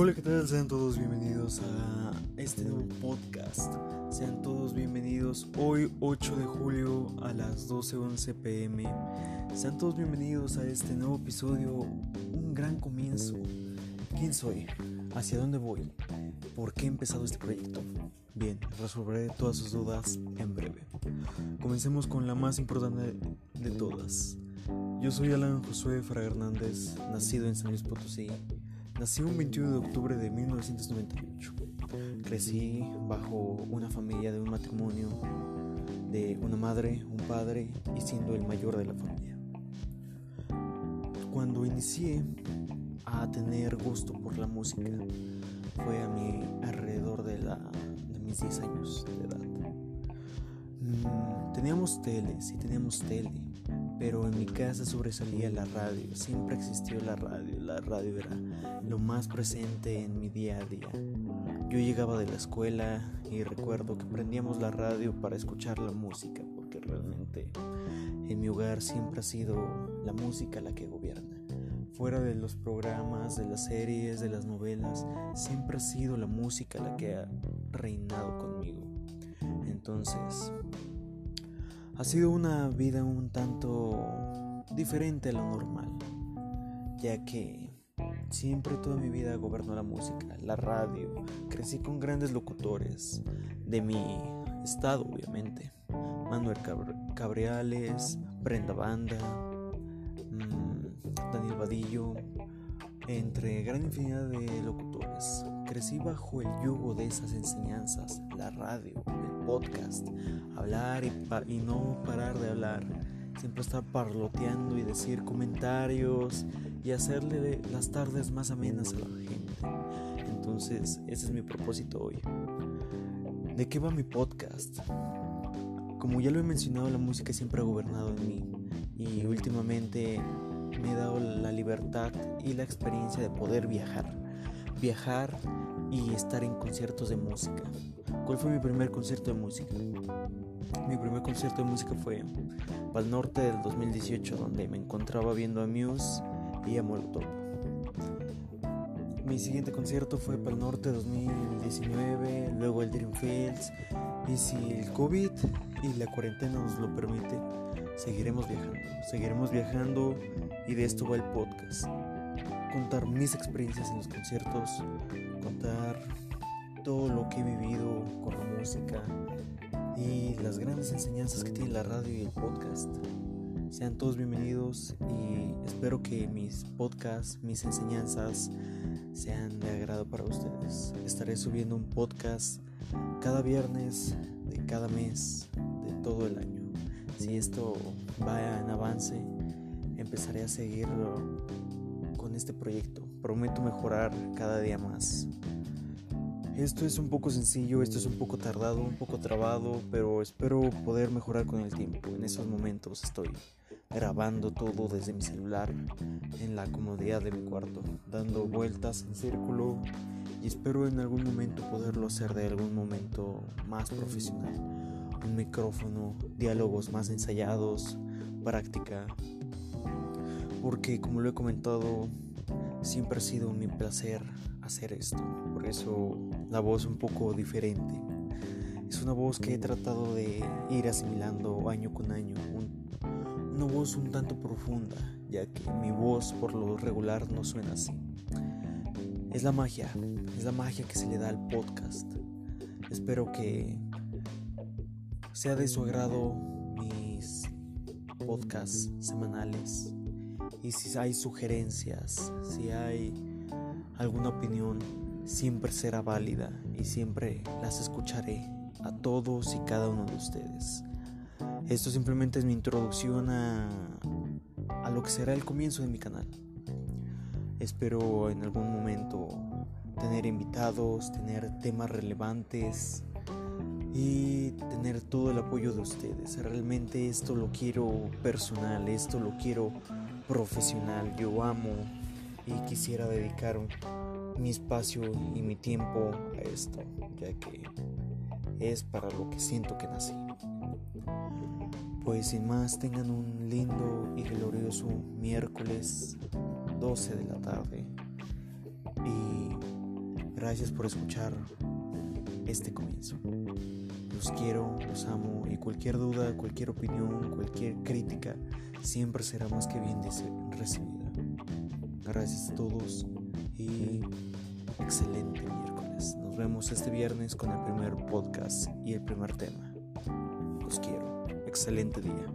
Hola, ¿qué tal? Sean todos bienvenidos a este nuevo podcast. Sean todos bienvenidos hoy 8 de julio a las 12.11 pm. Sean todos bienvenidos a este nuevo episodio, un gran comienzo. ¿Quién soy? ¿Hacia dónde voy? ¿Por qué he empezado este proyecto? Bien, resolveré todas sus dudas en breve. Comencemos con la más importante de todas. Yo soy Alan Josué Fra Hernández, nacido en San Luis Potosí. Nací un 21 de octubre de 1998. Crecí bajo una familia de un matrimonio de una madre, un padre y siendo el mayor de la familia. Cuando inicié a tener gusto por la música fue a mi alrededor de, la, de mis 10 años de edad. Mm, teníamos tele, sí teníamos tele, pero en mi casa sobresalía la radio, siempre existió la radio, la radio era lo más presente en mi día a día. Yo llegaba de la escuela y recuerdo que prendíamos la radio para escuchar la música, porque realmente en mi hogar siempre ha sido la música la que gobierna. Fuera de los programas, de las series, de las novelas, siempre ha sido la música la que ha reinado conmigo. Entonces, ha sido una vida un tanto diferente a lo normal, ya que siempre toda mi vida gobernó la música, la radio, crecí con grandes locutores de mi estado, obviamente. Manuel Cabriales, Brenda Banda, mm, Daniel Vadillo, entre gran infinidad de locutores. Crecí bajo el yugo de esas enseñanzas, la radio, el podcast, hablar y, no parar de hablar, siempre estar parloteando y decir comentarios y hacerle las tardes más amenas a la gente. Entonces, ese es mi propósito hoy. ¿De qué va mi podcast? Como ya lo he mencionado, la música siempre ha gobernado en mí y últimamente me he dado la libertad y la experiencia de poder viajar. Viajar y estar en conciertos de música. ¿Cuál fue mi primer concierto de música? Mi primer concierto de música fue Pal Norte del 2018, donde me encontraba viendo a Muse y a Molotov. Mi siguiente concierto fue Pal Norte 2019, luego el Dreamfields. Y si el COVID y la cuarentena nos lo permite, seguiremos viajando. Seguiremos viajando y de esto va el podcast. Contar mis experiencias en los conciertos, contar todo lo que he vivido con la música y las grandes enseñanzas que tiene la radio y el podcast. Sean todos bienvenidos y espero que mis podcasts, mis enseñanzas sean de agrado para ustedes. Estaré subiendo un podcast cada viernes de cada mes de todo el año. Si esto va en avance, empezaré a seguirlo con este proyecto. Prometo mejorar cada día más. Esto es un poco sencillo, esto es un poco tardado, un poco trabado, pero espero poder mejorar con el tiempo. En esos momentos estoy grabando todo desde mi celular en la comodidad de mi cuarto, dando vueltas en círculo y espero en algún momento poderlo hacer de algún momento más profesional. Un micrófono, diálogos más ensayados, práctica. Porque como lo he comentado, siempre ha sido mi placer hacer esto. Por eso la voz un poco diferente. Es una voz que he tratado de ir asimilando año con año. una voz un tanto profunda, ya que mi voz por lo regular no suena así. Es la magia, es la magia que se le da al podcast. Espero que sea de su agrado mis podcasts semanales y si hay sugerencias, si hay alguna opinión, siempre será válida y siempre las escucharé a todos y cada uno de ustedes. Esto simplemente es mi introducción a, a lo que será el comienzo de mi canal. Espero en algún momento tener invitados, tener temas relevantes y tener todo el apoyo de ustedes. Realmente esto lo quiero personal, esto lo quiero profesional. Yo amo y quisiera dedicar mi espacio y mi tiempo a esto, ya que es para lo que siento que nací. Pues sin más, tengan un lindo y glorioso miércoles 12 de la tarde y Gracias por escuchar este comienzo. Los quiero, los amo y cualquier duda, cualquier opinión, cualquier crítica siempre será más que bien recibida. Gracias a todos y excelente miércoles. Nos vemos este viernes con el primer podcast y el primer tema. Los quiero. Excelente día.